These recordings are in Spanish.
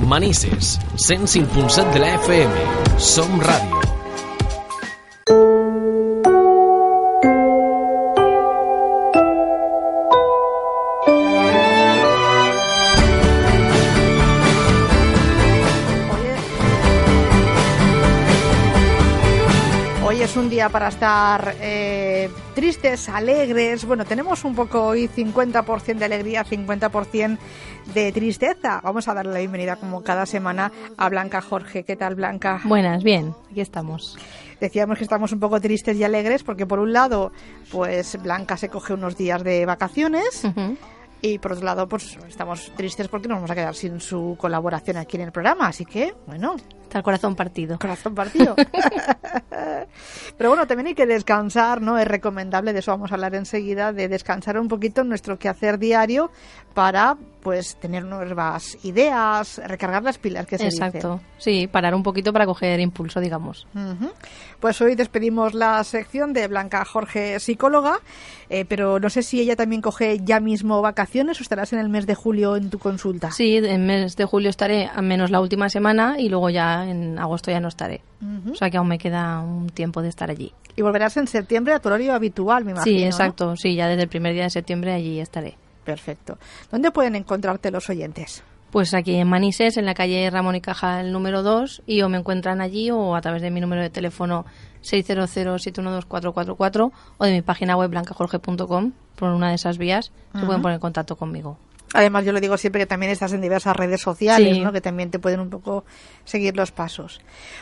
Manises, 105.7 de la FM. Som Ràdio. Hoy es un día para estar eh, tristes, alegres. Bueno, tenemos un poco hoy 50% de alegría, 50% de tristeza. Vamos a darle la bienvenida como cada semana a Blanca Jorge. ¿Qué tal, Blanca? Buenas, bien, aquí estamos. Decíamos que estamos un poco tristes y alegres porque por un lado, pues Blanca se coge unos días de vacaciones. Y por otro lado, pues estamos tristes porque nos vamos a quedar sin su colaboración aquí en el programa. Así que, bueno, Está el corazón partido. corazón partido. Pero bueno, también hay que descansar, ¿no? Es recomendable, de eso vamos a hablar enseguida, de descansar un poquito en nuestro quehacer diario para, pues, tener nuevas ideas, recargar las pilas, que se Exacto. Sí, parar un poquito para coger impulso, digamos. Pues hoy despedimos la sección de Blanca Jorge, psicóloga, eh, pero no sé si ella también coge ya mismo vacaciones o estarás en el mes de julio en tu consulta. Sí, en mes de julio estaré a menos la última semana y luego ya en agosto ya no estaré. O sea que aún me queda un tiempo de estar allí. Y volverás en septiembre a tu horario habitual, me imagino. sí, ¿no? exacto. Sí, ya desde el primer día de septiembre allí estaré. Perfecto. ¿Dónde pueden encontrarte los oyentes? Pues aquí en Manises, en la calle Ramón y Cajal número 2, y o me encuentran allí o a través de mi número de teléfono 600-712-444 o de mi página web blancajorge.com, por una de esas vías, se pueden poner en contacto conmigo. Además, yo lo digo siempre que también estás en diversas redes sociales, Sí. ¿no? que también te pueden un poco seguir los pasos.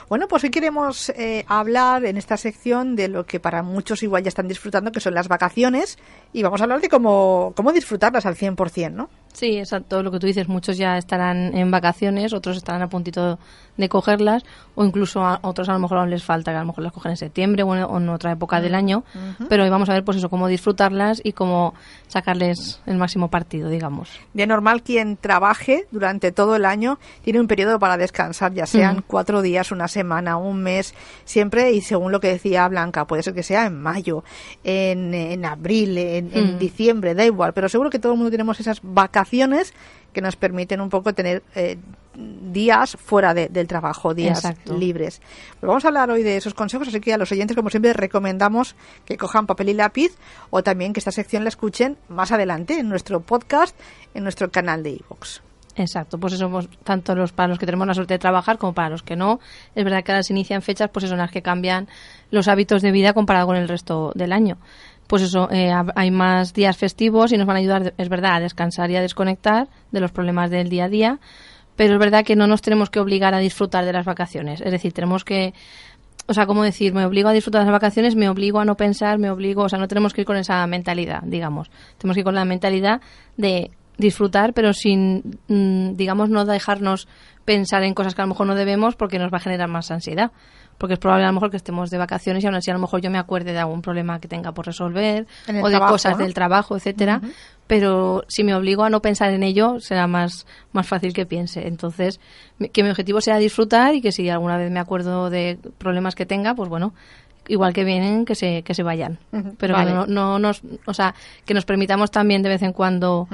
Bueno, pues hoy queremos eh, hablar en esta sección de lo que para muchos igual ya están disfrutando, que son las vacaciones, y vamos a hablar de cómo, cómo disfrutarlas al 100%, ¿no? Sí, exacto, lo que tú dices, muchos ya estarán en vacaciones, otros estarán a puntito de cogerlas, o incluso a otros a lo mejor aún les falta, que a lo mejor las cogen en septiembre o en, o en otra época del año, pero hoy vamos a ver pues eso, cómo disfrutarlas y cómo sacarles el máximo partido, digamos. De normal, quien trabaje durante todo el año tiene un periodo para descansar, ya sean cuatro días, una semana, un mes, siempre, y según lo que decía Blanca, puede ser que sea en mayo, en, en abril, en, en Mm. diciembre, da igual, pero seguro que todo el mundo tenemos esas vacaciones que nos permiten un poco tener eh, días fuera de- del trabajo, días Exacto. libres. Pues vamos a hablar hoy de esos consejos, así que a los oyentes, como siempre, recomendamos que cojan papel y lápiz o también que esta sección la escuchen más adelante en nuestro podcast, en nuestro canal de iVoox. Exacto, pues eso, pues, tanto los, para los que tenemos la suerte de trabajar como para los que no. Es verdad que ahora se inician fechas, pues eso, en las que cambian los hábitos de vida comparado con el resto del año. Pues eso, eh, hay más días festivos y nos van a ayudar, es verdad, a descansar y a desconectar de los problemas del día a día, pero es verdad que no nos tenemos que obligar a disfrutar de las vacaciones. Es decir, tenemos que, o sea, ¿cómo decir? Me obligo a disfrutar de las vacaciones, me obligo a no pensar, me obligo, o sea, no tenemos que ir con esa mentalidad, digamos. Tenemos que ir con la mentalidad de disfrutar, pero sin, mm, digamos, no dejarnos pensar en cosas que a lo mejor no debemos porque nos va a generar más ansiedad. Porque es probable a lo mejor que estemos de vacaciones y aún así a lo mejor yo me acuerde de algún problema que tenga por resolver o de trabajo, cosas ¿no? del trabajo, etcétera. Pero si me obligo a no pensar en ello, será más, más fácil que piense. Entonces, que mi objetivo sea disfrutar y que si alguna vez me acuerdo de problemas que tenga, pues bueno, igual que vienen, que se, que se vayan. Pero vale. que no, no nos, o sea, que nos permitamos también de vez en cuando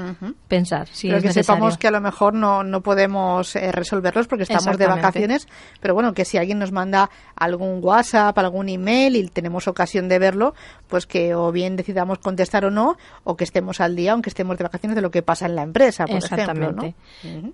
pensar si pero es que necesario. sepamos que a lo mejor no, no podemos eh, resolverlos porque estamos de vacaciones, pero bueno, que si alguien nos manda algún WhatsApp, algún email y tenemos ocasión de verlo, pues que o bien decidamos contestar o no, o que estemos al día, aunque estemos de vacaciones, de lo que pasa en la empresa, por ejemplo. Exactamente.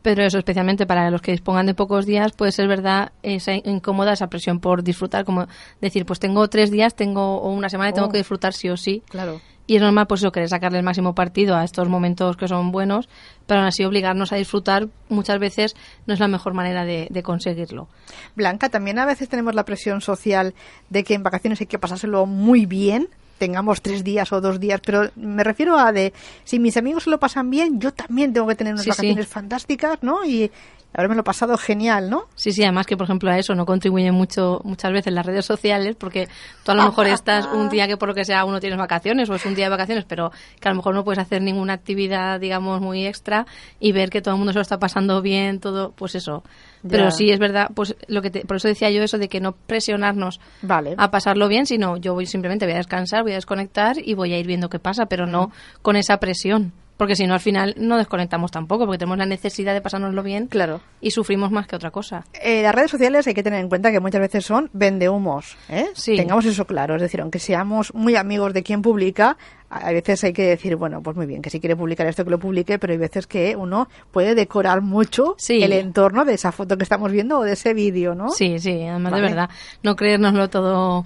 Pero eso, especialmente para los que dispongan de pocos días, puede ser verdad esa incómoda, esa presión por disfrutar, como decir, pues tengo tres días, tengo o una semana y tengo Oh. que disfrutar sí o sí. Claro. Y es normal, pues eso, querer sacarle el máximo partido a estos momentos que son buenos, pero aún así obligarnos a disfrutar muchas veces no es la mejor manera de, de conseguirlo. Blanca, también a veces tenemos la presión social de que en vacaciones hay que pasárselo muy bien, tengamos tres días o dos días, pero me refiero a de si mis amigos se lo pasan bien, yo también tengo que tener unas Sí, sí. vacaciones fantásticas, ¿no? Y haberme lo pasado genial, ¿no? Sí, sí, además que, por ejemplo, a eso no contribuyen mucho, muchas veces las redes sociales, porque tú a lo mejor estás un día que por lo que sea uno tienes vacaciones o es un día de vacaciones, pero que a lo mejor no puedes hacer ninguna actividad, digamos, muy extra y ver que todo el mundo se lo está pasando bien, todo, pues eso. Ya. Pero sí es verdad, pues lo que te- por eso decía yo eso de que no presionarnos Vale. a pasarlo bien, sino yo voy simplemente voy a descansar, voy a desconectar y voy a ir viendo qué pasa, pero no con esa presión. porque si no al final no desconectamos tampoco, porque tenemos la necesidad de pasárnoslo bien Claro. y sufrimos más que otra cosa. Eh, las redes sociales hay que tener en cuenta que muchas veces son vendehumos. ¿eh? Sí. Tengamos eso claro. Es decir, aunque seamos muy amigos de quien publica, a veces hay que decir, bueno, pues muy bien, que si quiere publicar esto, que lo publique, pero hay veces que uno puede decorar mucho Sí. el entorno de esa foto que estamos viendo o de ese vídeo, ¿no? Sí, sí, además Vale. de verdad, no creérnoslo todo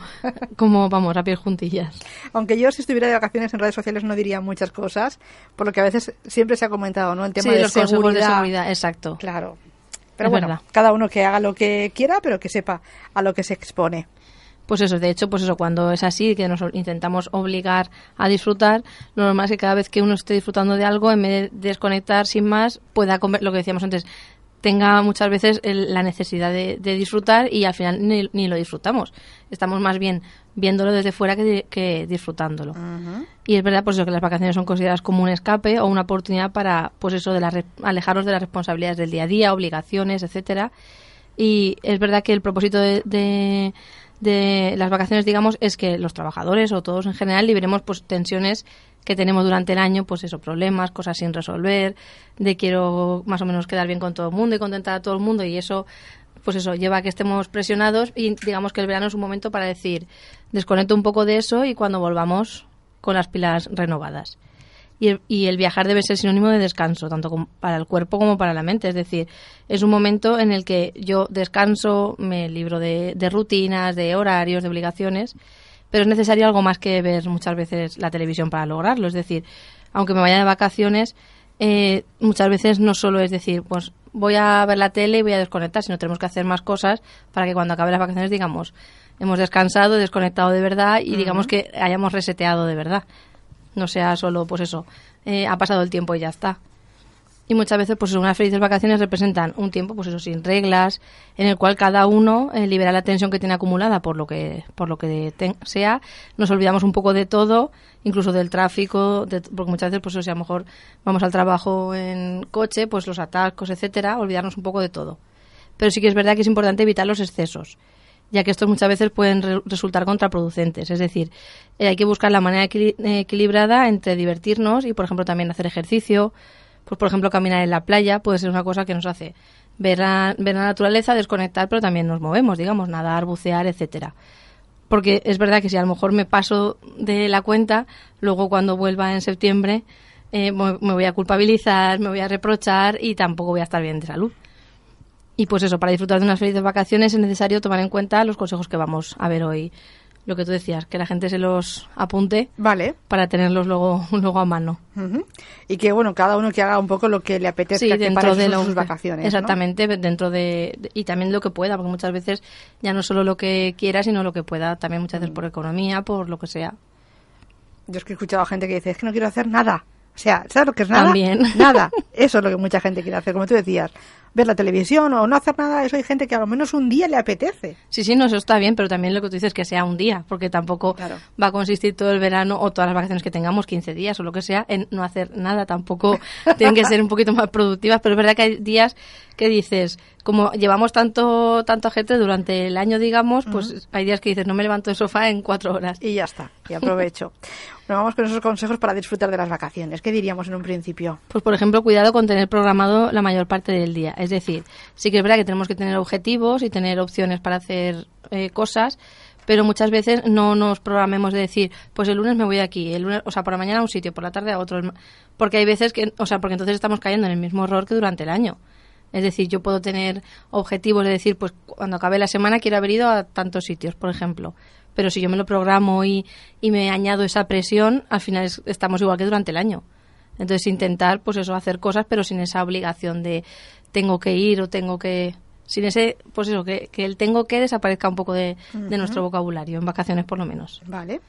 como, vamos, a pies juntillas. Aunque yo si estuviera de vacaciones en redes sociales no diría muchas cosas, por lo que a veces siempre se ha comentado, ¿no? El tema sí, de los consejos de seguridad. seguridad, exacto. Claro. Pero Es bueno, verdad. cada uno que haga lo que quiera, pero que sepa a lo que se expone. Pues eso, de hecho, pues eso, cuando es así, que nos intentamos obligar a disfrutar, lo normal es que cada vez que uno esté disfrutando de algo, en vez de desconectar sin más, pueda, comer, lo que decíamos antes, tenga muchas veces el- la necesidad de, de disfrutar y al final ni, ni lo disfrutamos. Estamos más bien viéndolo desde fuera que, que disfrutándolo. Y es verdad pues eso, que las vacaciones son consideradas como un escape o una oportunidad para pues eso de la alejarnos de las responsabilidades del día a día, obligaciones, etcétera. Y es verdad que el propósito de, de, de las vacaciones, digamos, es que los trabajadores o todos en general liberemos pues tensiones que tenemos durante el año, pues eso, problemas, cosas sin resolver, de quiero más o menos quedar bien con todo el mundo y contentar a todo el mundo y eso pues eso, lleva a que estemos presionados y digamos que el verano es un momento para decir, desconecto un poco de eso y cuando volvamos con las pilas renovadas. Y el, y el viajar debe ser sinónimo de descanso, tanto como para el cuerpo como para la mente. Es decir, es un momento en el que yo descanso, me libro de, de rutinas, de horarios, de obligaciones, pero es necesario algo más que ver muchas veces la televisión para lograrlo. Es decir, aunque me vaya de vacaciones, eh, muchas veces no solo es decir, pues voy a ver la tele y voy a desconectar, sino tenemos que hacer más cosas para que cuando acabe las vacaciones digamos, hemos descansado, desconectado de verdad y digamos que hayamos reseteado de verdad. No sea solo, pues eso, eh, ha pasado el tiempo y ya está. Y muchas veces, pues unas felices vacaciones representan un tiempo, pues eso, sin reglas, en el cual cada uno eh, libera la tensión que tiene acumulada por lo que, por lo que sea. Nos olvidamos un poco de todo, incluso del tráfico, de- porque muchas veces, pues eso, si a lo mejor vamos al trabajo en coche, pues los atascos, etcétera, olvidarnos un poco de todo. Pero sí que es verdad que es importante evitar los excesos ya que estos muchas veces pueden re- resultar contraproducentes. Es decir, eh, hay que buscar la manera equili- eh, equilibrada entre divertirnos y, por ejemplo, también hacer ejercicio. Pues, por ejemplo, caminar en la playa puede ser una cosa que nos hace ver la, ver la naturaleza, desconectar, pero también nos movemos, digamos, nadar, bucear, etcétera. Porque es verdad que si a lo mejor me paso de la cuenta, luego cuando vuelva en septiembre eh, me voy a culpabilizar, me voy a reprochar y tampoco voy a estar bien de salud. Y pues eso, para disfrutar de unas felices vacaciones es necesario tomar en cuenta los consejos que vamos a ver hoy. Lo que tú decías, que la gente se los apunte Vale. para tenerlos luego, luego a mano. Y que, bueno, cada uno que haga un poco lo que le apetezca, Sí, que dentro para de sus vacaciones. ¿no? Exactamente, dentro de, Y también lo que pueda, porque muchas veces ya no solo lo que quiera, sino lo que pueda, también muchas Mm. veces por economía, por lo que sea. Yo es que he escuchado a gente que dice, es que no quiero hacer nada. O sea, ¿sabes lo que es nada? También. Nada. Eso es lo que mucha gente quiere hacer, como tú decías. Ver la televisión o no hacer nada, eso hay gente que a lo menos un día le apetece. Sí, sí, no, eso está bien, pero también lo que tú dices que sea un día, porque tampoco Claro. va a consistir todo el verano o todas las vacaciones que tengamos, 15 días o lo que sea, en no hacer nada. Tampoco tienen que ser un poquito más productivas, pero es verdad que hay días que dices, como llevamos tanto tanto gente durante el año, digamos, pues hay días que dices, no me levanto del sofá en cuatro horas. Y ya está, y aprovecho. bueno, vamos con esos consejos para disfrutar de las vacaciones. ¿Qué diríamos en un principio? Pues, por ejemplo, cuidado con tener programado la mayor parte del día. Es decir, sí que es verdad que tenemos que tener objetivos y tener opciones para hacer eh, cosas, pero muchas veces no nos programemos de decir, pues el lunes me voy aquí, el lunes, o sea, por la mañana a un sitio, por la tarde a otro. Porque hay veces que, o sea, porque entonces estamos cayendo en el mismo error que durante el año. Es decir, yo puedo tener objetivos de decir, pues cuando acabe la semana quiero haber ido a tantos sitios, por ejemplo. Pero si yo me lo programo y, y me añado esa presión, al final es- estamos igual que durante el año. Entonces intentar, pues eso, hacer cosas, pero sin esa obligación de tengo que ir o tengo que... Sin ese, pues eso, que, que el tengo que desaparezca un poco de, de nuestro vocabulario, en vacaciones por lo menos. Vale.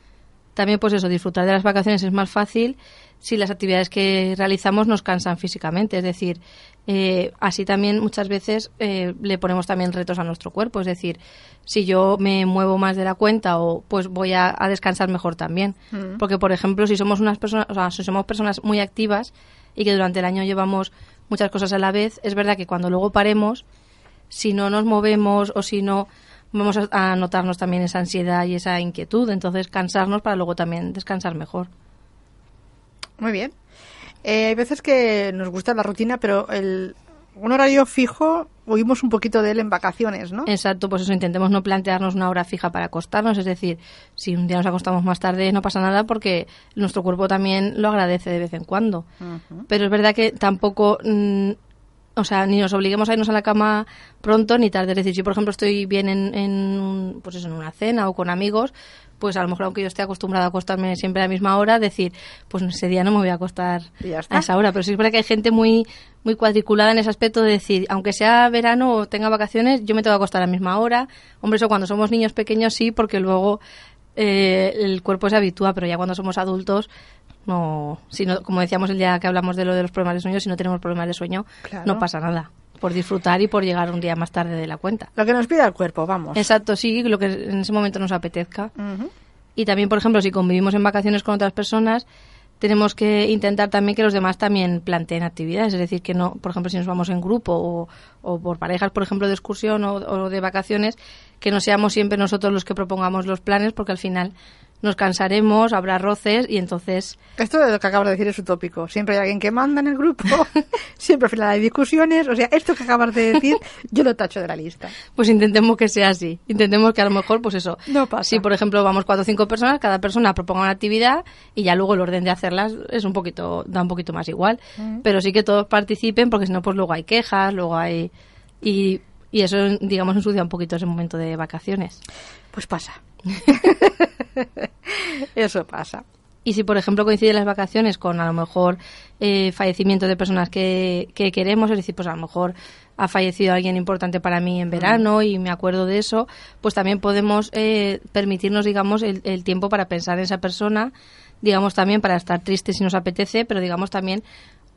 También, pues eso, disfrutar de las vacaciones es más fácil si las actividades que realizamos nos cansan físicamente. Es decir, eh, así también muchas veces eh, le ponemos también retos a nuestro cuerpo. Es decir, si yo me muevo más de la cuenta o pues voy a, a descansar mejor también. Porque, por ejemplo, si somos unas personas, o sea, si somos personas muy activas y que durante el año llevamos muchas cosas a la vez, es verdad que cuando luego paremos, si no nos movemos o si no vamos a, notarnos también esa ansiedad y esa inquietud, entonces cansarnos para luego también descansar mejor. Muy bien. Eh, hay veces que nos gusta la rutina, pero el, un horario fijo oímos un poquito de él en vacaciones, ¿no? Exacto, pues eso, intentemos no plantearnos una hora fija para acostarnos, es decir, si un día nos acostamos más tarde no pasa nada porque nuestro cuerpo también lo agradece de vez en cuando. Pero es verdad que tampoco, mm, o sea, ni nos obliguemos a irnos a la cama pronto ni tarde. Es decir, si por ejemplo estoy bien en, en, pues eso, en una cena o con amigos, pues a lo mejor aunque yo esté acostumbrada a acostarme siempre a la misma hora, decir, pues ese día no me voy a acostar a esa hora. Pero sí es verdad que hay gente muy muy cuadriculada en ese aspecto de decir, aunque sea verano o tenga vacaciones, yo me tengo que acostar a la misma hora. Hombre, eso cuando somos niños pequeños sí, porque luego eh, el cuerpo se habitúa, pero ya cuando somos adultos, no, si no, como decíamos el día que hablamos de lo de los problemas de sueño, si no tenemos problemas de sueño, Claro. no pasa nada. Por disfrutar y por llegar un día más tarde de la cuenta. Lo que nos pida el cuerpo, vamos. Exacto, sí, lo que en ese momento nos apetezca. Y también, por ejemplo, si convivimos en vacaciones con otras personas, tenemos que intentar también que los demás también planteen actividades. Es decir, que no, por ejemplo, si nos vamos en grupo o, o por parejas, por ejemplo, de excursión o, o de vacaciones, que no seamos siempre nosotros los que propongamos los planes, porque al final nos cansaremos, habrá roces y entonces Esto de lo que acabas de decir es utópico. Siempre hay alguien que manda en el grupo, siempre al final hay discusiones. O sea, esto que acabas de decir, yo lo tacho de la lista. pues intentemos que sea así. Intentemos que a lo mejor, pues eso. No pasa. Si, por ejemplo, vamos cuatro o cinco personas, cada persona proponga una actividad y ya luego el orden de hacerlas es un poquito, da un poquito más igual. Pero sí que todos participen porque si no, pues luego hay quejas, luego hay... Y, y eso, digamos, ensucia un poquito ese momento de vacaciones. Pues pasa. Eso pasa. Y si, por ejemplo, coinciden las vacaciones con a lo mejor eh, fallecimiento de personas que, que queremos, es decir, pues a lo mejor ha fallecido alguien importante para mí en verano y me acuerdo de eso, pues también podemos eh, permitirnos, digamos, el, el tiempo para pensar en esa persona, digamos también para estar tristes si nos apetece, pero digamos también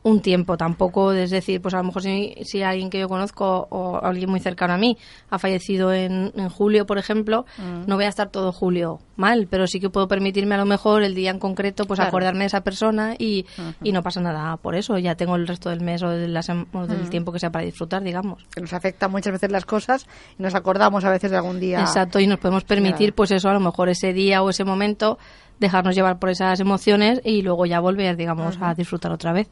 un tiempo, tampoco es decir, pues a lo mejor si, si alguien que yo conozco o alguien muy cercano a mí ha fallecido en, en julio, por ejemplo, no voy a estar todo julio mal, pero sí que puedo permitirme a lo mejor el día en concreto, pues Claro. acordarme de esa persona y, y no pasa nada por eso, ya tengo el resto del mes o, de la sem- o del tiempo que sea para disfrutar, digamos. Que nos afecta muchas veces las cosas y nos acordamos a veces de algún día. Exacto, y nos podemos permitir, Claro. pues eso, a lo mejor ese día o ese momento, dejarnos llevar por esas emociones y luego ya volver, digamos, a disfrutar otra vez.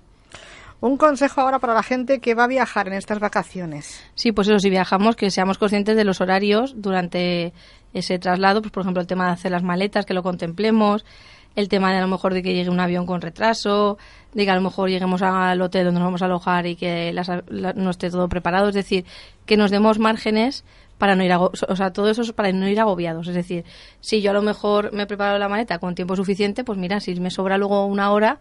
Un consejo ahora para la gente que va a viajar en estas vacaciones. Sí, pues eso, si viajamos, que seamos conscientes de los horarios durante ese traslado, pues por ejemplo el tema de hacer las maletas, que lo contemplemos, el tema de a lo mejor de que llegue un avión con retraso, de que a lo mejor lleguemos al hotel donde nos vamos a alojar y que las- la- no esté todo preparado, es decir, que nos demos márgenes para no ir o sea, todo eso es para no ir agobiados, es decir, si yo a lo mejor me preparo la maleta con tiempo suficiente, pues mira, si me sobra luego una hora,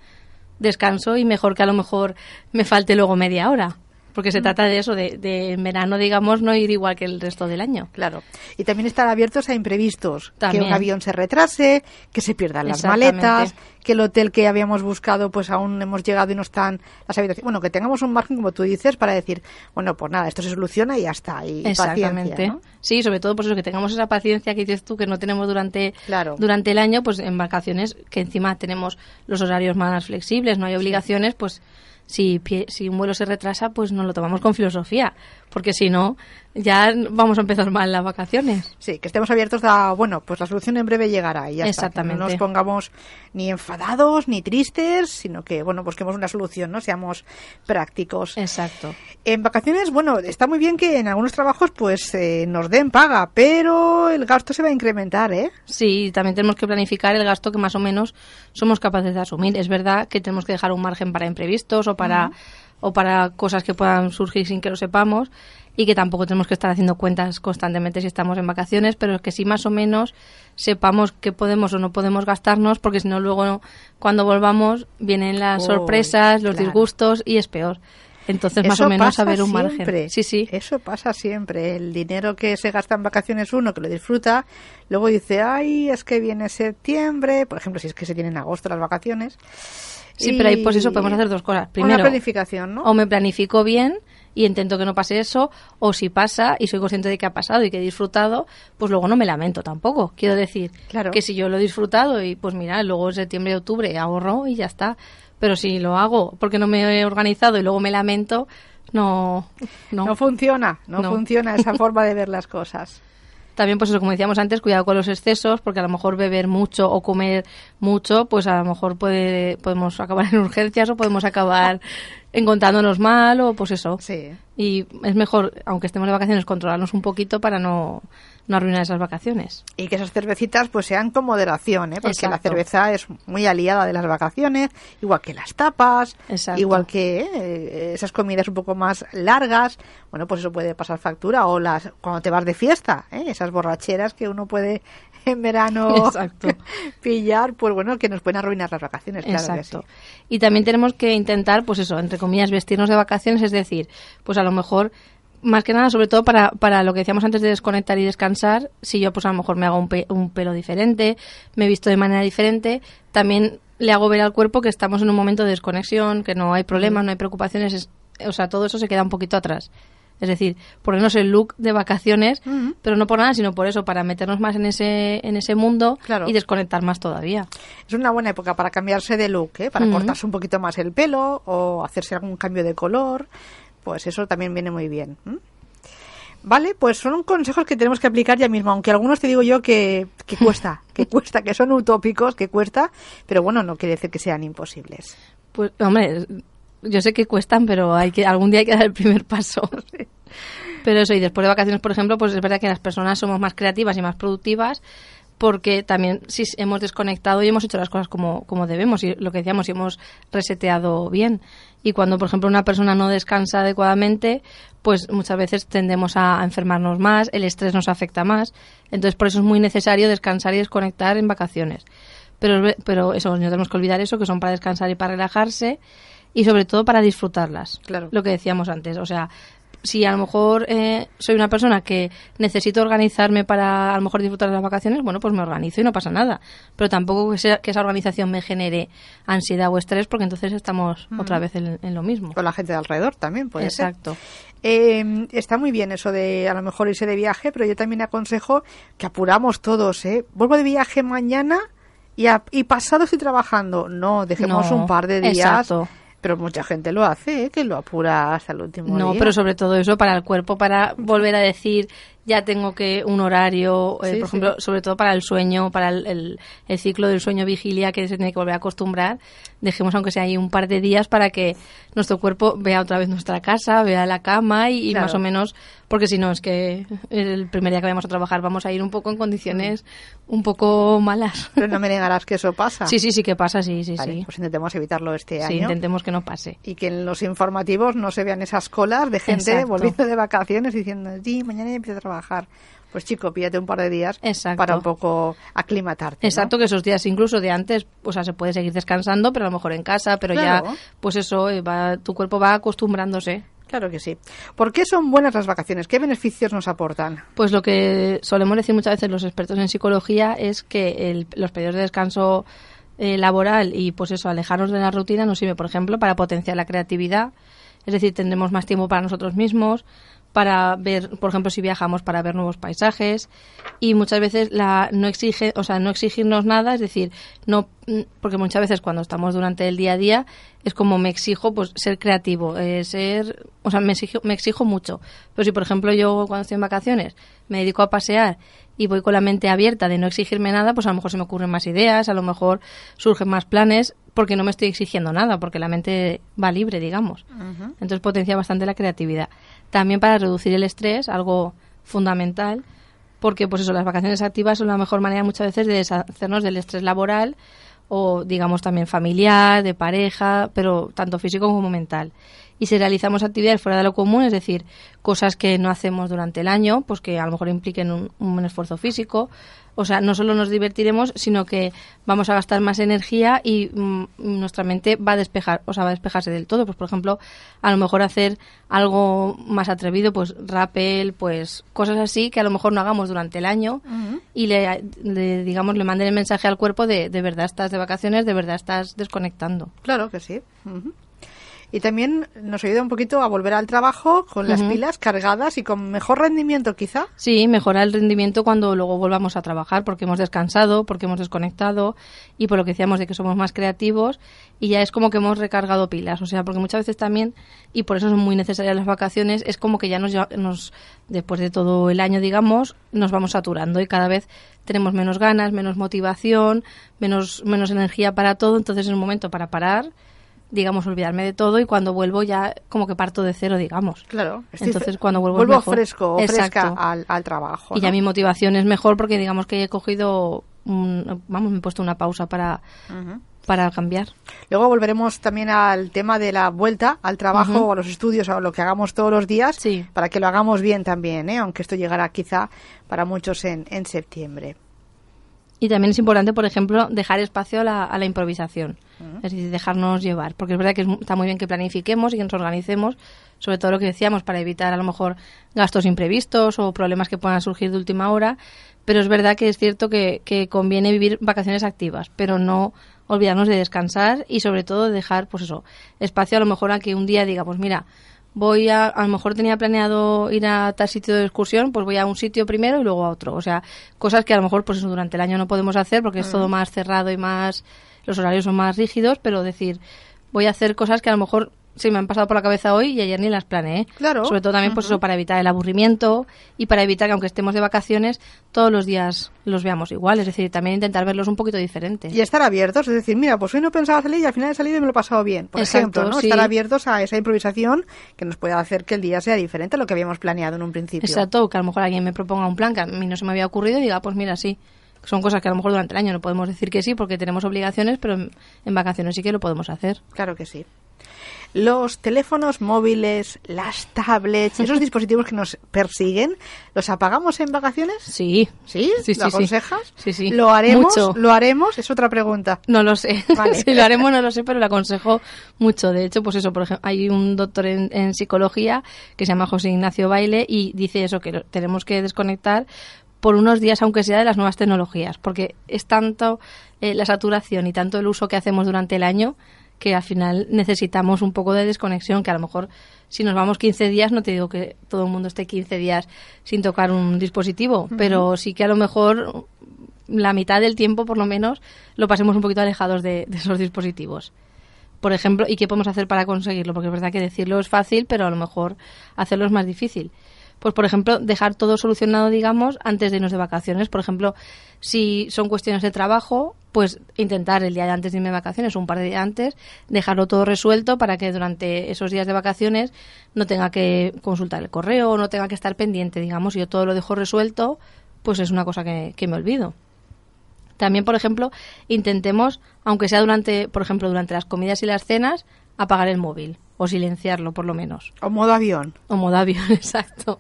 descanso y mejor que a lo mejor me falte luego media hora. Porque se trata de eso, de, de en verano, digamos, no ir igual que el resto del año. Claro. Y también estar abiertos a imprevistos. También. Que un avión se retrase, que se pierdan las maletas, que el hotel que habíamos buscado, pues aún hemos llegado y no están las habitaciones. Bueno, que tengamos un margen, como tú dices, para decir, bueno, pues nada, esto se soluciona y ya está. Y Exactamente. paciencia, ¿no? Sí, sobre todo por eso que tengamos esa paciencia que dices tú que no tenemos durante, Claro. durante el año, pues en vacaciones, que encima tenemos los horarios más flexibles, no hay obligaciones, pues si, pie- si un vuelo se retrasa, pues nos lo tomamos con filosofía, porque si no, ya vamos a empezar mal las vacaciones. Sí, que estemos abiertos a, bueno, pues la solución en breve llegará y ya está. Que Exactamente. no nos pongamos ni enfadados ni tristes, sino que, bueno, busquemos una solución, ¿no? Seamos prácticos. Exacto. En vacaciones, bueno, está muy bien que en algunos trabajos pues eh, nos den paga, pero el gasto se va a incrementar, ¿eh? Sí, también tenemos que planificar el gasto que más o menos somos capaces de asumir. Es verdad que tenemos que dejar un margen para imprevistos o para, o para cosas que puedan surgir sin que lo sepamos y que tampoco tenemos que estar haciendo cuentas constantemente si estamos en vacaciones, pero que sí más o menos sepamos qué podemos o no podemos gastarnos, porque si no luego cuando volvamos vienen las Oh, sorpresas, los claro. disgustos y es peor. Entonces más Eso o menos saber un siempre. margen. Sí, sí. Eso pasa siempre. El dinero que se gasta en vacaciones uno, que lo disfruta, luego dice, ay, es que viene septiembre, por ejemplo, si es que se tiene en agosto las vacaciones. Sí, Y- pero ahí pues eso podemos hacer dos cosas. Primero, Una planificación, ¿no? o me planifico bien y intento que no pase eso, o si pasa y soy consciente de que ha pasado y que he disfrutado, pues luego no me lamento tampoco. Quiero decir Claro. que si yo lo he disfrutado y pues mira, luego en septiembre octubre ahorro y ya está. Pero si lo hago porque no me he organizado y luego me lamento, no, no. No funciona, no, No. funciona esa forma de ver las cosas. También, pues eso, como decíamos antes, cuidado con los excesos, porque a lo mejor beber mucho o comer mucho, pues a lo mejor puede, podemos acabar en urgencias o podemos acabar encontrándonos mal o pues eso. Sí. Y es mejor, aunque estemos de vacaciones, controlarnos un poquito para no, no arruinar esas vacaciones. Y que esas cervecitas pues sean con moderación, ¿eh? porque la cerveza es muy aliada de las vacaciones, igual que las tapas, Exacto. igual que eh, esas comidas un poco más largas, bueno, pues eso puede pasar factura, o las cuando te vas de fiesta, ¿eh? esas borracheras que uno puede en verano Exacto. pillar, pues bueno, que nos pueden arruinar las vacaciones, claro que Exacto. sí. Y también tenemos que intentar, pues eso, entre comillas, vestirnos de vacaciones, es decir, pues a lo mejor, más que nada, sobre todo para, para lo que decíamos antes de desconectar y descansar, si yo pues a lo mejor me hago un, pe- un pelo diferente, me he visto de manera diferente, también le hago ver al cuerpo que estamos en un momento de desconexión, que no hay problemas, no hay preocupaciones, es- o sea, todo eso se queda un poquito atrás. Es decir, ponernos el look de vacaciones, pero no por nada, sino por eso, para meternos más en ese, en ese mundo Claro. y desconectar más todavía. Es una buena época para cambiarse de look, ¿eh? para cortarse un poquito más el pelo o hacerse algún cambio de color. Pues eso también viene muy bien. Vale, pues son consejos que tenemos que aplicar ya mismo, aunque algunos te digo yo que, que cuesta, que cuesta, que son utópicos, que cuesta, pero bueno, no quiere decir que sean imposibles. Pues, hombre, yo sé que cuestan, pero hay que algún día hay que dar el primer paso. Pero eso, y después de vacaciones, por ejemplo, pues es verdad que las personas somos más creativas y más productivas porque también si hemos desconectado y hemos hecho las cosas como, como debemos y lo que decíamos, y hemos reseteado bien. Y cuando, por ejemplo, una persona no descansa adecuadamente, pues muchas veces tendemos a, a enfermarnos más, el estrés nos afecta más. Entonces, por eso es muy necesario descansar y desconectar en vacaciones. Pero, pero eso, no tenemos que olvidar eso, que son para descansar y para relajarse y sobre todo para disfrutarlas. Claro. Lo que decíamos antes, o sea, si a lo mejor eh, soy una persona que necesito organizarme para a lo mejor disfrutar de las vacaciones, bueno, pues me organizo y no pasa nada. Pero tampoco que, sea- que esa organización me genere ansiedad o estrés, porque entonces estamos otra vez en, en lo mismo. Con la gente de alrededor también puede ser. Exacto. Eh, está muy bien eso de a lo mejor irse de viaje, pero yo también aconsejo que apuramos todos, ¿eh? Vuelvo de viaje mañana y, a- y pasado estoy trabajando. No, dejemos No, un par de días. exacto. Pero mucha gente lo hace, ¿eh? que lo apura hasta el último No, día. pero sobre todo eso para el cuerpo, para volver a decir, ya tengo que un horario, eh, Sí, por sí. ejemplo, sobre todo para el sueño, para el, el- el ciclo del sueño-vigilia que se tiene que volver a acostumbrar, dejemos aunque sea ahí un par de días para que nuestro cuerpo vea otra vez nuestra casa, vea la cama y, más o menos, porque si no es que el primer día que vayamos a trabajar vamos a ir un poco en condiciones un poco malas. Pero no me negarás que eso pasa. Sí, sí, sí que pasa, sí, sí, Vale, sí. Pues intentemos evitarlo este Sí, año. intentemos que no pase. Y que en los informativos no se vean esas colas de gente Exacto. volviendo de vacaciones diciendo, sí, mañana empiezo a trabajar. Pues chico, píllate un par de días Exacto. para un poco aclimatarte. ¿no? Exacto, que esos días incluso de antes, o sea, se puede seguir descansando, pero a lo mejor en casa, pero Claro. ya, pues eso, eh, va, tu cuerpo va acostumbrándose. Claro que sí. ¿Por qué son buenas las vacaciones? ¿Qué beneficios nos aportan? Pues lo que solemos decir muchas veces los expertos en psicología es que el- los periodos de descanso eh, laboral y pues eso, alejarnos de la rutina nos sirve, por ejemplo, para potenciar la creatividad, es decir, tendremos más tiempo para nosotros mismos, para ver, por ejemplo, si viajamos para ver nuevos paisajes y muchas veces la no exige, o sea, no exigirnos nada, es decir, no porque muchas veces cuando estamos durante el día a día es como me exijo pues ser creativo, eh, ser, o sea, me exijo, me exijo mucho. Pero si por ejemplo yo cuando estoy en vacaciones me dedico a pasear y voy con la mente abierta de no exigirme nada, pues a lo mejor se me ocurren más ideas, a lo mejor surgen más planes porque no me estoy exigiendo nada, porque la mente va libre, digamos. Entonces potencia bastante la creatividad. También para reducir el estrés, algo fundamental, porque pues eso, las vacaciones activas son la mejor manera muchas veces de deshacernos del estrés laboral o digamos también familiar, de pareja, pero tanto físico como mental. Y si realizamos actividades fuera de lo común, es decir, cosas que no hacemos durante el año, pues que a lo mejor impliquen un, un esfuerzo físico, o sea, no solo nos divertiremos, sino que vamos a gastar más energía y mm, nuestra mente va a despejar, o sea, va a despejarse del todo. Pues, por ejemplo, a lo mejor hacer algo más atrevido, pues rappel, pues cosas así que a lo mejor no hagamos durante el año y le, le, digamos, le manden el mensaje al cuerpo de de verdad estás de vacaciones, de verdad estás desconectando. Claro que sí. Y también nos ayuda un poquito a volver al trabajo con las pilas cargadas y con mejor rendimiento quizá. Sí, mejora el rendimiento cuando luego volvamos a trabajar porque hemos descansado, porque hemos desconectado y por lo que decíamos de que somos más creativos y ya es como que hemos recargado pilas, o sea, porque muchas veces también y por eso son muy necesarias las vacaciones, es como que ya nos, nos después de todo el año, digamos, nos vamos saturando y cada vez tenemos menos ganas, menos motivación, menos, menos energía para todo, entonces es un momento para parar, digamos, olvidarme de todo y cuando vuelvo ya como que parto de cero, digamos. Claro. Entonces cuando vuelvo vuelvo mejor. fresco, fresca al, al, trabajo. Y ya mi motivación es mejor porque digamos que he cogido, un, vamos, me he puesto una pausa para, para cambiar. Luego volveremos también al tema de la vuelta al trabajo o a los estudios o a lo que hagamos todos los días sí. para que lo hagamos bien también, ¿eh? aunque esto llegará quizá para muchos en, en septiembre. Y también es importante, por ejemplo, dejar espacio a la, a la improvisación, es decir, dejarnos llevar, porque es verdad que está muy bien que planifiquemos y que nos organicemos, sobre todo lo que decíamos, para evitar a lo mejor gastos imprevistos o problemas que puedan surgir de última hora, pero es verdad que es cierto que, que conviene vivir vacaciones activas, pero no olvidarnos de descansar y sobre todo de dejar, pues eso, espacio a lo mejor a que un día diga, pues mira, voy a, a lo mejor tenía planeado ir a tal sitio de excursión, pues voy a un sitio primero y luego a otro. O sea, cosas que a lo mejor pues eso durante el año no podemos hacer porque es todo más cerrado y más, los horarios son más rígidos, pero decir, voy a hacer cosas que a lo mejor sí me han pasado por la cabeza hoy y ayer ni las planeé. Claro. Sobre todo también pues eso para evitar el aburrimiento y para evitar que aunque estemos de vacaciones todos los días los veamos igual, es decir, también intentar verlos un poquito diferentes. Y estar abiertos, es decir, mira, pues hoy no pensaba salir y al final he salido y me lo he pasado bien. Por Exacto, ejemplo, ¿no? sí. Estar abiertos a esa improvisación que nos puede hacer que el día sea diferente a lo que habíamos planeado en un principio. Exacto, que a lo mejor alguien me proponga un plan que a mí no se me había ocurrido y diga, pues mira, sí. Son cosas que a lo mejor durante el año no podemos decir que sí porque tenemos obligaciones, pero en, en vacaciones sí que lo podemos hacer. Claro que sí. Los teléfonos móviles, las tablets, esos dispositivos que nos persiguen, ¿los apagamos en vacaciones? Sí. ¿Sí? Sí, ¿Lo sí. aconsejas? Sí, sí. ¿Lo haremos? Mucho. ¿Lo haremos? Es otra pregunta. No lo sé. Vale. si lo haremos no lo sé, pero lo aconsejo mucho. De hecho, pues eso, por ejemplo, hay un doctor en, en psicología que se llama José Ignacio Baile y dice eso, que lo- tenemos que desconectar por unos días, aunque sea de las nuevas tecnologías, porque es tanto eh, la saturación y tanto el uso que hacemos durante el año que al final necesitamos un poco de desconexión, que a lo mejor si nos vamos 15 días, no te digo que todo el mundo esté 15 días sin tocar un dispositivo, pero sí que a lo mejor la mitad del tiempo, por lo menos, lo pasemos un poquito alejados de, de esos dispositivos. Por ejemplo, ¿y qué podemos hacer para conseguirlo? Porque es verdad que decirlo es fácil, pero a lo mejor hacerlo es más difícil. Pues, por ejemplo, dejar todo solucionado, digamos, antes de irnos de vacaciones. Por ejemplo, si son cuestiones de trabajo, pues intentar el día de antes de irme de vacaciones un par de días antes, dejarlo todo resuelto para que durante esos días de vacaciones no tenga que consultar el correo no tenga que estar pendiente, digamos. Si yo todo lo dejo resuelto, pues es una cosa que, que me olvido. También, por ejemplo, intentemos, aunque sea durante, por ejemplo, durante las comidas y las cenas, apagar el móvil o silenciarlo, por lo menos. O modo avión. O modo avión, exacto.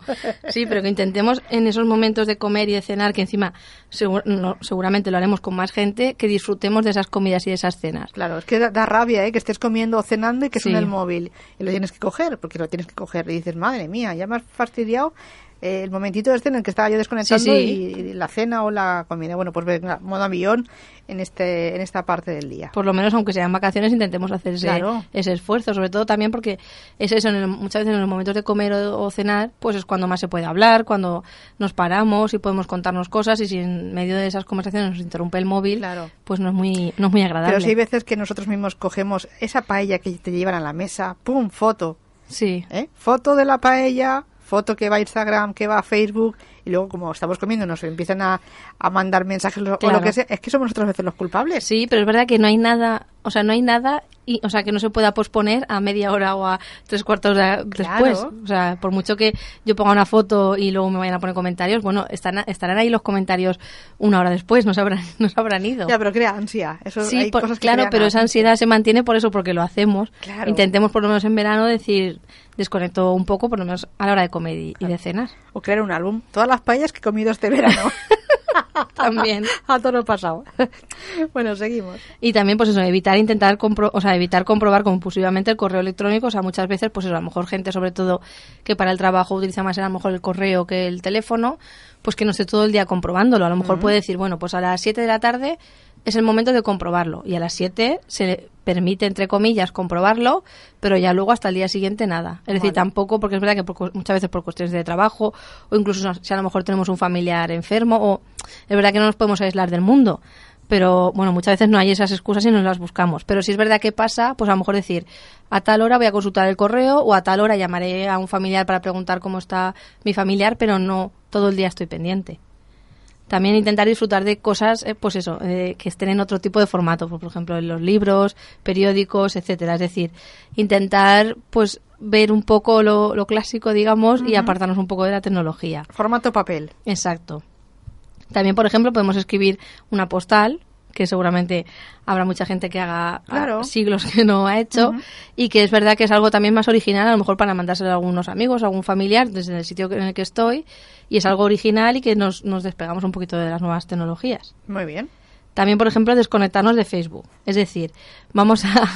Sí, pero que intentemos en esos momentos de comer y de cenar, que encima segur- no, seguramente lo haremos con más gente, que disfrutemos de esas comidas y de esas cenas. Claro, es que da, da rabia ¿eh? que estés comiendo o cenando y que suene Sí. el móvil. Y lo tienes que coger, porque lo tienes que coger. Y dices, madre mía, ya me has fastidiado el momentito este en el que estaba yo desconectando Sí, Y, y la cena o la comida. Bueno, pues venga, modo avión en, este, en esta parte del día. Por lo menos, aunque sean vacaciones, intentemos hacer ese, Claro. ese esfuerzo. Sobre todo también porque es eso, en el- muchas veces en los momentos de comer o, o cenar, pues es cuando más se puede hablar, cuando nos paramos y podemos contarnos cosas. Y si en medio de esas conversaciones nos interrumpe el móvil, Claro. pues no es muy, no es muy agradable. Pero sí hay veces que nosotros mismos cogemos esa paella que te llevan a la mesa, ¡pum! Foto. Sí. ¿eh? Foto de la paella, foto que va a Instagram, que va a Facebook, y luego como estamos comiendo nos empiezan a, a mandar mensajes o lo que sea. Es que somos nosotros a veces los culpables. Sí, pero es verdad que no hay nada, o sea, no hay nada, y, o sea, que no se pueda posponer a media hora o a tres cuartos de, Claro. después. O sea, por mucho que yo ponga una foto y luego me vayan a poner comentarios, bueno, están, estarán ahí los comentarios una hora después, no se habrán, no se habrán ido. Ya, pero crea ansia. Eso, Sí, hay por- cosas que claro, pero esa ansiedad se mantiene por eso, porque lo hacemos. Claro. Intentemos por lo menos en verano decir, desconecto un poco, por lo menos a la hora de comer y, y de cenar. O crear un álbum. Todas las paellas que he comido este verano. También. a todo lo pasado. bueno, seguimos. Y también, pues eso, evitar intentar compro o sea, evitar comprobar compulsivamente el correo electrónico. O sea, muchas veces, pues eso, a lo mejor gente, sobre todo, que para el trabajo utiliza más a lo mejor el correo que el teléfono, pues que no esté todo el día comprobándolo. A lo mejor puede decir, bueno, pues a las 7 de la tarde es el momento de comprobarlo. Y a las 7 se le permite, entre comillas, comprobarlo, pero ya luego hasta el día siguiente nada. Es decir, tampoco, porque es verdad que por muchas veces por cuestiones de trabajo, o incluso si a lo mejor tenemos un familiar enfermo, o es verdad que no nos podemos aislar del mundo. Pero bueno, muchas veces no hay esas excusas y nos las buscamos. Pero si es verdad que pasa, pues a lo mejor decir, a tal hora voy a consultar el correo o a tal hora llamaré a un familiar para preguntar cómo está mi familiar, pero no todo el día estoy pendiente también intentar disfrutar de cosas, eh, pues eso, eh, que estén en otro tipo de formato, por ejemplo, en los libros, periódicos, etcétera. Es decir, intentar, pues, ver un poco lo, lo clásico, digamos, y apartarnos un poco de la tecnología. Formato papel. Exacto. También, por ejemplo, podemos escribir una postal, que seguramente habrá mucha gente que haga ah, Claro. siglos que no ha hecho, y que es verdad que es algo también más original, a lo mejor para mandárselo a algunos amigos, a algún familiar, desde el sitio en el que estoy, y es algo original y que nos, nos despegamos un poquito de las nuevas tecnologías. Muy bien. También, por ejemplo, desconectarnos de Facebook. Es decir, vamos a...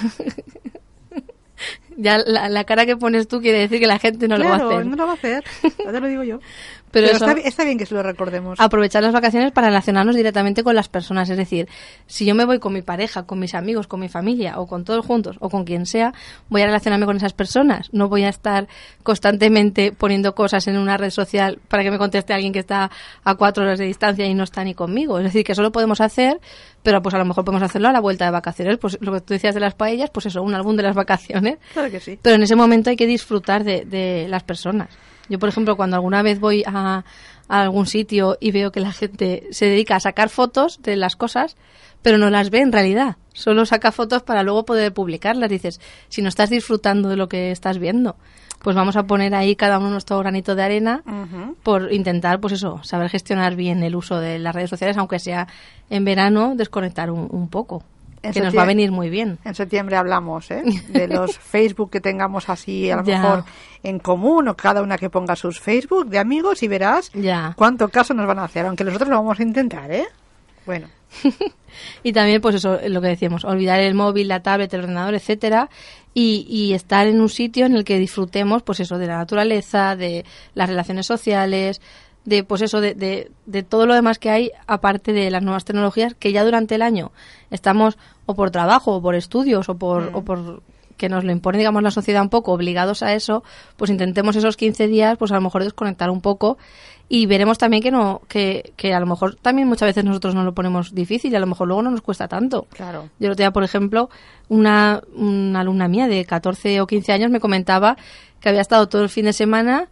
ya la, la cara que pones tú quiere decir que la gente no lo va a hacer. no lo va a hacer. Ya te lo digo yo. Pero, Pero, eso- está, bi- está bien que se lo recordemos. aprovechar las vacaciones para relacionarnos directamente con las personas. Es decir, si yo me voy con mi pareja, con mis amigos, con mi familia o con todos juntos o con quien sea, voy a relacionarme con esas personas. No voy a estar constantemente poniendo cosas en una red social para que me conteste alguien que está a cuatro horas de distancia y no está ni conmigo. Es decir, que eso lo podemos hacer, pero pues a lo mejor podemos hacerlo a la vuelta de vacaciones. Pues lo que tú decías de las paellas, pues eso, un álbum de las vacaciones. Claro que sí. Pero en ese momento hay que disfrutar de, de las personas. Yo, por ejemplo, cuando alguna vez voy a, a algún sitio y veo que la gente se dedica a sacar fotos de las cosas, pero no las ve en realidad. Solo saca fotos para luego poder publicarlas. Dices, si no estás disfrutando de lo que estás viendo, pues vamos a poner ahí cada uno nuestro granito de arena por intentar, pues eso, saber gestionar bien el uso de las redes sociales, aunque sea en verano, desconectar un, un poco. En que nos va a venir muy bien. En septiembre hablamos ¿eh? de los Facebook que tengamos así, a lo Ya. mejor en común, o cada una que ponga sus Facebook de amigos y verás Ya. cuánto caso nos van a hacer, aunque nosotros lo vamos a intentar, ¿eh? Bueno, Y también, pues eso, lo que decíamos, olvidar el móvil, la tablet, el ordenador, etcétera, y, y estar en un sitio en el que disfrutemos, pues eso, de la naturaleza, de las relaciones sociales, de, pues eso, de, de, de todo lo demás que hay, aparte de las nuevas tecnologías, que ya durante el año estamos, o por trabajo, o por estudios, o por, o por que nos lo impone, digamos, la sociedad un poco, obligados a eso, pues intentemos esos 15 días, pues a lo mejor desconectar un poco y veremos también que no, que, que a lo mejor también muchas veces nosotros nos lo ponemos difícil y a lo mejor luego no nos cuesta tanto. claro. Yo el otro día, por ejemplo, una, una alumna mía de 14 o 15 años me comentaba que había estado todo el fin de semana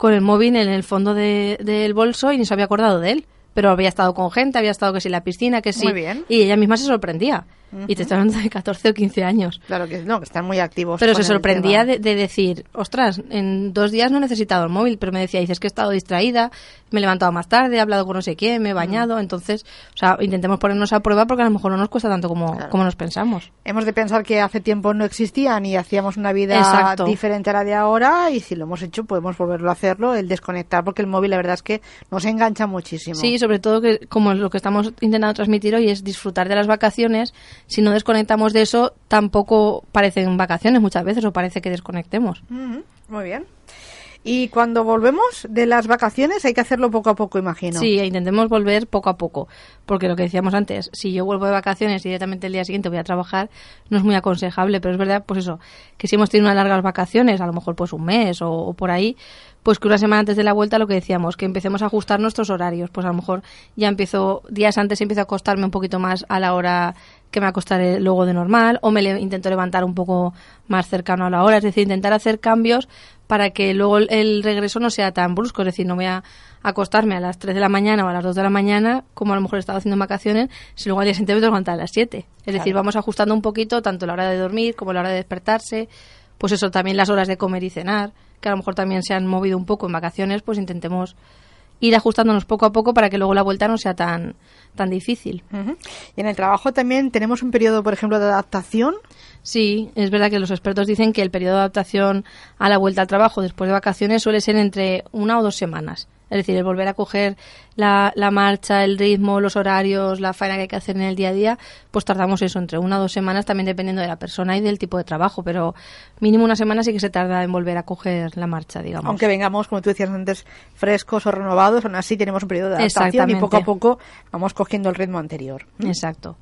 con el móvil en el fondo de- del bolso y ni se había acordado de él. Pero había estado con gente, había estado que si en la piscina, que sí. Muy bien. Y ella misma se sorprendía. Y te estoy hablando de 14 o 15 años. Claro que no, que están muy activos. Pero se sorprendía de, de decir, ostras, en dos días no he necesitado el móvil, pero me decía, dices que he estado distraída, me he levantado más tarde, he hablado con no sé quién, me he bañado, entonces, o sea, intentemos ponernos a prueba porque a lo mejor no nos cuesta tanto como, Claro. como nos pensamos. Hemos de pensar que hace tiempo no existían y hacíamos una vida Exacto. diferente a la de ahora y si lo hemos hecho podemos volverlo a hacerlo, el desconectar, porque el móvil la verdad es que nos engancha muchísimo. Sí, sobre todo que como lo que estamos intentando transmitir hoy es disfrutar de las vacaciones, si no desconectamos de eso, tampoco parecen vacaciones muchas veces o parece que desconectemos. Muy bien. Y cuando volvemos de las vacaciones hay que hacerlo poco a poco, imagino. Sí, intentemos volver poco a poco, porque lo que decíamos antes, si yo vuelvo de vacaciones y directamente el día siguiente voy a trabajar, no es muy aconsejable, pero es verdad, pues eso, que si hemos tenido unas largas vacaciones, a lo mejor pues un mes o, o por ahí, pues que una semana antes de la vuelta lo que decíamos, que empecemos a ajustar nuestros horarios, pues a lo mejor ya empiezo, días antes empiezo a acostarme un poquito más a la hora que me acostaré luego de normal, o me le- intento levantar un poco más cercano a la hora, es decir, intentar hacer cambios para que luego el, el regreso no sea tan brusco, es decir, no voy a acostarme a las 3 de la mañana o a las 2 de la mañana, como a lo mejor he estado haciendo en vacaciones, si luego al día siguiente me tengo que levantar a las 7. Es decir, vamos ajustando un poquito tanto la hora de dormir como la hora de despertarse, pues eso, también las horas de comer y cenar, que a lo mejor también se han movido un poco en vacaciones, pues intentemos ir ajustándonos poco a poco para que luego la vuelta no sea tan, tan difícil. Y en el trabajo también tenemos un periodo, por ejemplo, de adaptación. Sí, es verdad que los expertos dicen que el periodo de adaptación a la vuelta al trabajo después de vacaciones suele ser entre una o dos semanas. Es decir, el volver a coger la, la marcha, el ritmo, los horarios, la faena que hay que hacer en el día a día, pues tardamos eso entre una o dos semanas, también dependiendo de la persona y del tipo de trabajo, pero mínimo una semana sí que se tarda en volver a coger la marcha, digamos. Aunque vengamos, como tú decías antes, frescos o renovados, aún así tenemos un periodo de adaptación y poco a poco vamos cogiendo el ritmo anterior. Exacto.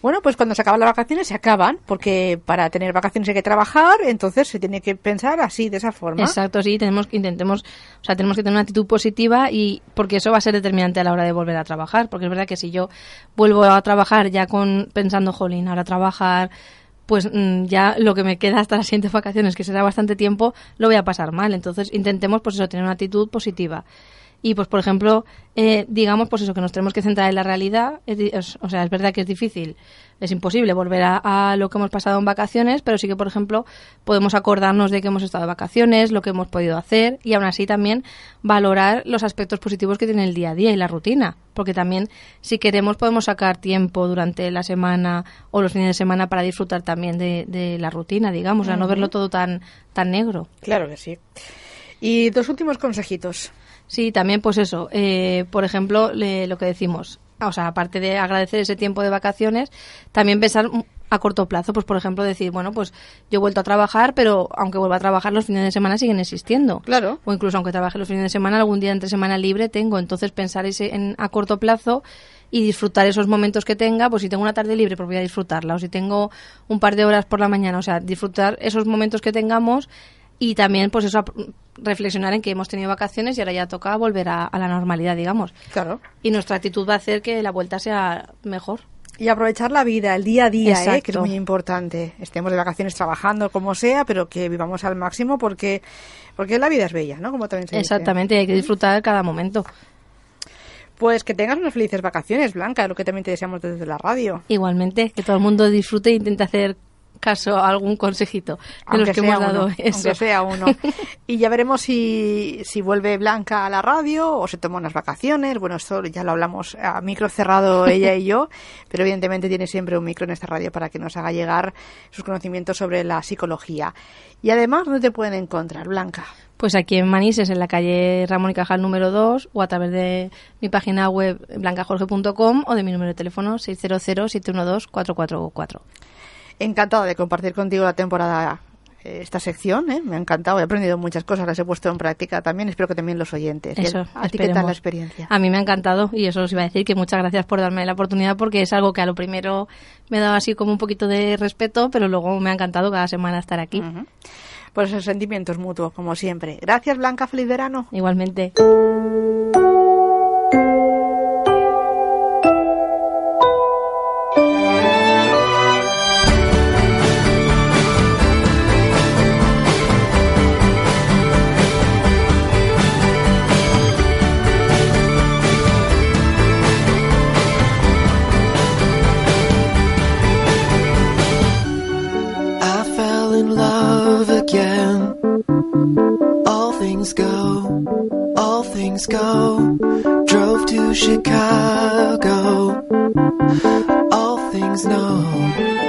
Bueno, pues cuando se acaban las vacaciones se acaban, porque para tener vacaciones hay que trabajar, entonces se tiene que pensar así, de esa forma. Exacto, sí, tenemos que intentemos, o sea, tenemos que tener una actitud positiva y porque eso va a ser determinante a la hora de volver a trabajar, porque es verdad que si yo vuelvo a trabajar ya con pensando, jolín, ahora trabajar pues mm, ya lo que me queda hasta las siguientes vacaciones, que será bastante tiempo, lo voy a pasar mal. Entonces intentemos, pues eso, tener una actitud positiva. Y pues, por ejemplo, eh, digamos, pues eso, que nos tenemos que centrar en la realidad. o sea, es verdad que es difícil, es imposible volver a, lo que hemos pasado en vacaciones, pero sí que, por ejemplo, podemos acordarnos de que hemos estado de vacaciones, lo que hemos podido hacer y aún así también valorar los aspectos positivos que tiene el día a día y la rutina. Porque también, si queremos, podemos sacar tiempo durante la semana o los fines de semana para disfrutar también de, la rutina, digamos, o sea, no verlo todo tan, tan negro. Claro que sí. Y dos últimos consejitos. Sí, también pues eso, eh, por ejemplo, lo que decimos, o sea, aparte de agradecer ese tiempo de vacaciones, también pensar a corto plazo, pues por ejemplo decir, bueno, pues yo he vuelto a trabajar, pero aunque vuelva a trabajar los fines de semana siguen existiendo. Claro. O incluso aunque trabaje los fines de semana, algún día entre semana libre tengo. Entonces pensar ese en, a corto plazo y disfrutar esos momentos que tenga, pues si tengo una tarde libre, pues voy a disfrutarla. O si tengo un par de horas por la mañana, o sea, disfrutar esos momentos que tengamos y también pues eso reflexionar en que hemos tenido vacaciones y ahora ya toca volver a, la normalidad digamos claro y nuestra actitud va a hacer que la vuelta sea mejor y aprovechar la vida, el día a día, ¿eh? que es muy importante. Estemos de vacaciones trabajando como sea, pero que vivamos al máximo porque porque la vida es bella, ¿no? Como también se Exactamente, hay que disfrutar cada momento. Pues que tengas unas felices vacaciones, Blanca, lo que también te deseamos desde la radio. Igualmente, que todo el mundo disfrute e intente hacer caso algún consejito de los que hemos dado eso. sea uno. y ya veremos si, si vuelve Blanca a la radio o se toma unas vacaciones. Bueno, esto ya lo hablamos a micro cerrado ella y yo, pero evidentemente tiene siempre un micro en esta radio para que nos haga llegar sus conocimientos sobre la psicología. Y además, ¿dónde te pueden encontrar, Blanca? Pues aquí en Manises, en la calle Ramón y Cajal número 2, o a través de mi página web blancajorge.com o de mi número de teléfono 600 712 444. Encantado de compartir contigo la temporada eh, esta sección, ¿eh? me ha encantado, he aprendido muchas cosas, las he puesto en práctica también, espero que también los oyentes. Eso, ¿A ti qué tal la experiencia? A mí me ha encantado y eso os iba a decir que muchas gracias por darme la oportunidad porque es algo que a lo primero me daba así como un poquito de respeto, pero luego me ha encantado cada semana estar aquí. Pues esos sentimientos mutuos, como siempre. Gracias Blanca, feliz verano. Igualmente. Go. Drove to Chicago. All things know.